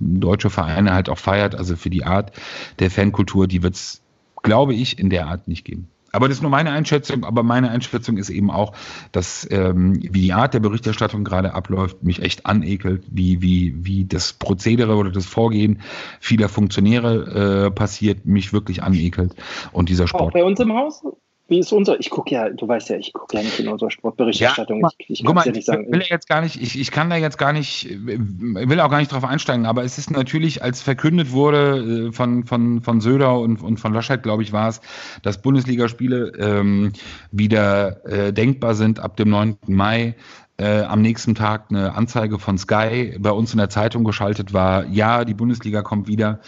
deutsche Vereine halt auch feiert, also für die Art der Fankultur, die wird es, glaube ich, in der Art nicht geben. Aber das ist nur meine Einschätzung, aber meine Einschätzung ist eben auch, dass ähm, wie die Art der Berichterstattung gerade abläuft, mich echt anekelt, wie, wie, wie das Prozedere oder das Vorgehen vieler Funktionäre äh, passiert, mich wirklich anekelt. Und dieser Sport. Auch bei uns im Haus? Wie ist unser? Ich gucke ja, du weißt ja, ich gucke ja nicht in unsere Sportberichterstattung. Ja, ich, ich kann ja nicht sagen. Ich will jetzt gar nicht, ich, ich kann da jetzt gar nicht, will auch gar nicht drauf einsteigen, aber es ist natürlich, als verkündet wurde äh, von, von, von Söder und, und von Laschet, glaube ich, war es, dass Bundesligaspiele ähm, wieder äh, denkbar sind ab dem 9. Mai äh, am nächsten Tag eine Anzeige von Sky bei uns in der Zeitung geschaltet war, ja, die Bundesliga kommt wieder.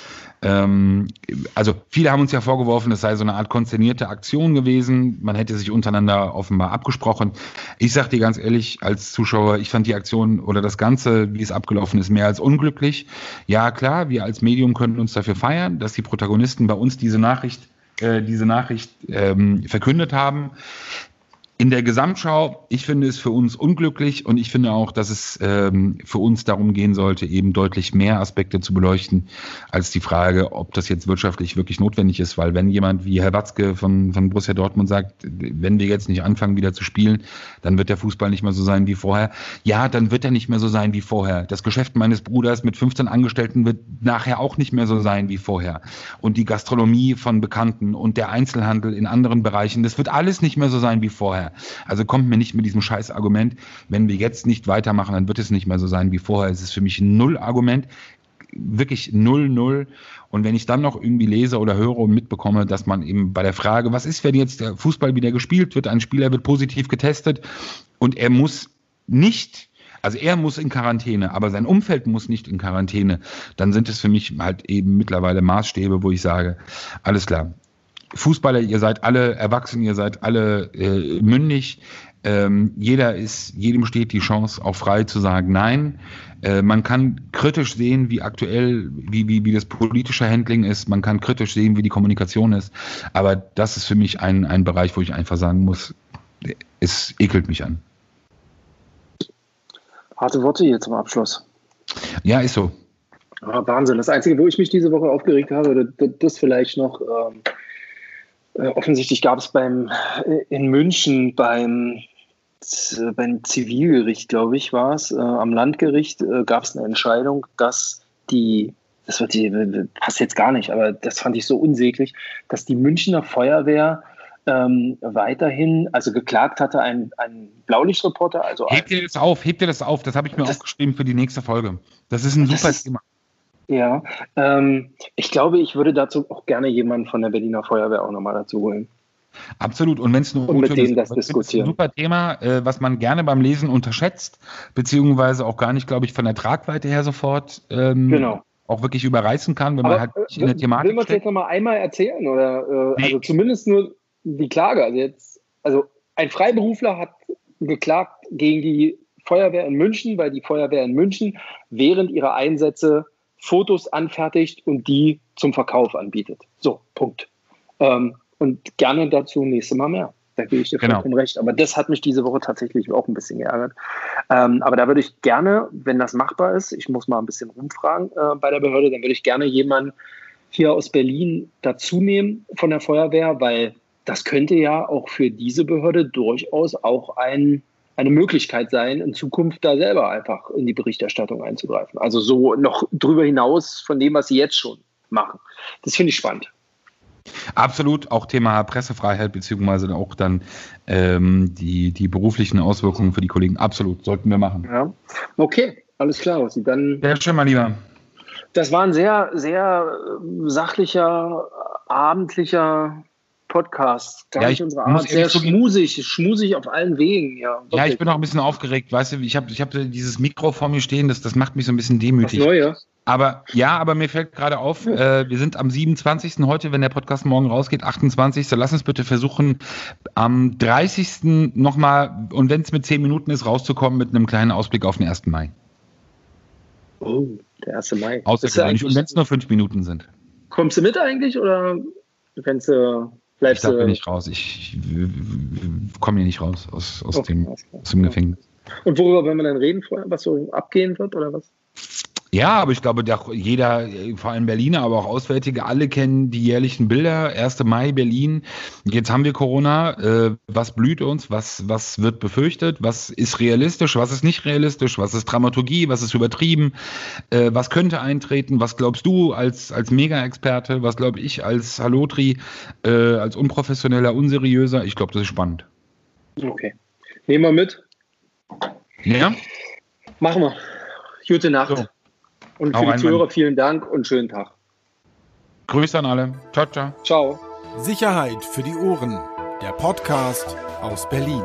Ähm, also viele haben uns ja vorgeworfen, es sei so eine Art konzernierte Aktion gewesen. Man hätte sich untereinander offenbar abgesprochen. Ich sage dir ganz ehrlich, als Zuschauer, ich fand die Aktion oder das Ganze, wie es abgelaufen ist, mehr als unglücklich. Ja, klar, wir als Medium können uns dafür feiern, dass die Protagonisten bei uns diese Nachricht äh, diese Nachricht ähm, verkündet haben in der Gesamtschau, ich finde es für uns unglücklich und ich finde auch, dass es ähm, für uns darum gehen sollte, eben deutlich mehr Aspekte zu beleuchten, als die Frage, ob das jetzt wirtschaftlich wirklich notwendig ist. Weil wenn jemand wie Herr Watzke von, von Borussia Dortmund sagt, wenn wir jetzt nicht anfangen, wieder zu spielen, dann wird der Fußball nicht mehr so sein wie vorher. Ja, dann wird er nicht mehr so sein wie vorher. Das Geschäft meines Bruders mit 15 Angestellten wird nachher auch nicht mehr so sein wie vorher. Und die Gastronomie von Bekannten und der Einzelhandel in anderen Bereichen, das wird alles nicht mehr so sein wie vorher. Also kommt mir nicht mit diesem scheiß Argument, wenn wir jetzt nicht weitermachen, dann wird es nicht mehr so sein wie vorher. Es ist für mich ein Null-Argument wirklich null, null. Und wenn ich dann noch irgendwie lese oder höre und mitbekomme, dass man eben bei der Frage, was ist, wenn jetzt der Fußball wieder gespielt wird, ein Spieler wird positiv getestet und er muss nicht, also er muss in Quarantäne, aber sein Umfeld muss nicht in Quarantäne, dann sind es für mich halt eben mittlerweile Maßstäbe, wo ich sage, alles klar, Fußballer, ihr seid alle erwachsen, ihr seid alle äh, mündig. Ähm, jeder ist, jedem steht die Chance, auch frei zu sagen Nein. Äh, man kann kritisch sehen, wie aktuell, wie, wie, wie das politische Handling ist. Man kann kritisch sehen, wie die Kommunikation ist. Aber das ist für mich ein, ein Bereich, wo ich einfach sagen muss, es ekelt mich an. Harte Worte hier zum Abschluss. Ja, ist so. Ah, Wahnsinn. Das Einzige, wo ich mich diese Woche aufgeregt habe, das vielleicht noch. Ähm äh, offensichtlich gab es beim äh, in München beim beim Zivilgericht, glaube ich, war es, äh, am Landgericht äh, gab es eine Entscheidung, dass die, das wird die, passt jetzt gar nicht, aber das fand ich so unsäglich, dass die Münchner Feuerwehr ähm, weiterhin, also geklagt hatte, ein, ein Blaulichtreporter. Also hebt dir das auf, hebt dir das auf, das habe ich mir das, aufgeschrieben für die nächste Folge. Das ist ein super ist, Thema. Ja, ähm, ich glaube, ich würde dazu auch gerne jemanden von der Berliner Feuerwehr auch nochmal dazu holen. Absolut. Und wenn es nur mit denen das diskutieren. Ein super Thema, äh, was man gerne beim Lesen unterschätzt, beziehungsweise auch gar nicht, glaube ich, von der Tragweite her sofort ähm, genau. auch wirklich überreißen kann, wenn Aber, man halt nicht in der Thematik. Will man es jetzt nochmal einmal erzählen? Oder äh, nee. also zumindest nur die Klage. Also jetzt, also ein Freiberufler hat geklagt gegen die Feuerwehr in München, weil die Feuerwehr in München während ihrer Einsätze Fotos anfertigt und die zum Verkauf anbietet. So, Punkt. Ähm, und gerne dazu nächstes Mal mehr. Da gebe ich dir genau. vollkommen recht. Aber das hat mich diese Woche tatsächlich auch ein bisschen geärgert. Ähm, aber da würde ich gerne, wenn das machbar ist, ich muss mal ein bisschen rumfragen äh, bei der Behörde, dann würde ich gerne jemanden hier aus Berlin dazu nehmen von der Feuerwehr, weil das könnte ja auch für diese Behörde durchaus auch ein, eine Möglichkeit sein, in Zukunft da selber einfach in die Berichterstattung einzugreifen. Also so noch drüber hinaus von dem, was sie jetzt schon machen. Das finde ich spannend. Absolut, auch Thema Pressefreiheit beziehungsweise auch dann ähm, die, die beruflichen Auswirkungen für die Kollegen. Absolut, sollten wir machen. Ja. Okay, alles klar. Sie dann. Sehr schön, mein Lieber. Das war ein sehr, sehr sachlicher, abendlicher Podcast. Gar ja, nicht unsere Art. Sehr schmusig, schmusig auf allen Wegen. Ja, ja ich bin auch ein bisschen aufgeregt. Weißt du, ich habe ich hab dieses Mikro vor mir stehen, das, das macht mich so ein bisschen demütig. Das Neue. Aber ja, aber mir fällt gerade auf, äh, wir sind am 27. heute, wenn der Podcast morgen rausgeht, 28. Lass uns bitte versuchen, am 30. nochmal, und wenn es mit 10 Minuten ist, rauszukommen mit einem kleinen Ausblick auf den 1. Mai. Oh, der 1. Mai. Außergewöhnlich. Und wenn es nur 5 Minuten sind. Kommst du mit eigentlich oder kannst du bleibst ich du? nicht raus. Ich, ich komme hier nicht raus aus, aus, okay, dem, aus dem Gefängnis. Und worüber wollen wir dann reden vorher? Was so abgehen wird oder was? Ja, aber ich glaube, jeder, vor allem Berliner, aber auch Auswärtige, alle kennen die jährlichen Bilder. 1. Mai, Berlin. Jetzt haben wir Corona. Äh, was blüht uns? Was, was wird befürchtet? Was ist realistisch? Was ist nicht realistisch? Was ist Dramaturgie? Was ist übertrieben? Äh, was könnte eintreten? Was glaubst du als, als Mega-Experte? Was glaube ich als Halotri, äh, als unprofessioneller, unseriöser? Ich glaube, das ist spannend. Okay. Nehmen wir mit. Ja? Machen wir. Gute Nacht. So. Und für die Zuhörer vielen Dank und schönen Tag. Grüße an alle. Ciao, ciao. Ciao. Sicherheit für die Ohren. Der Podcast aus Berlin.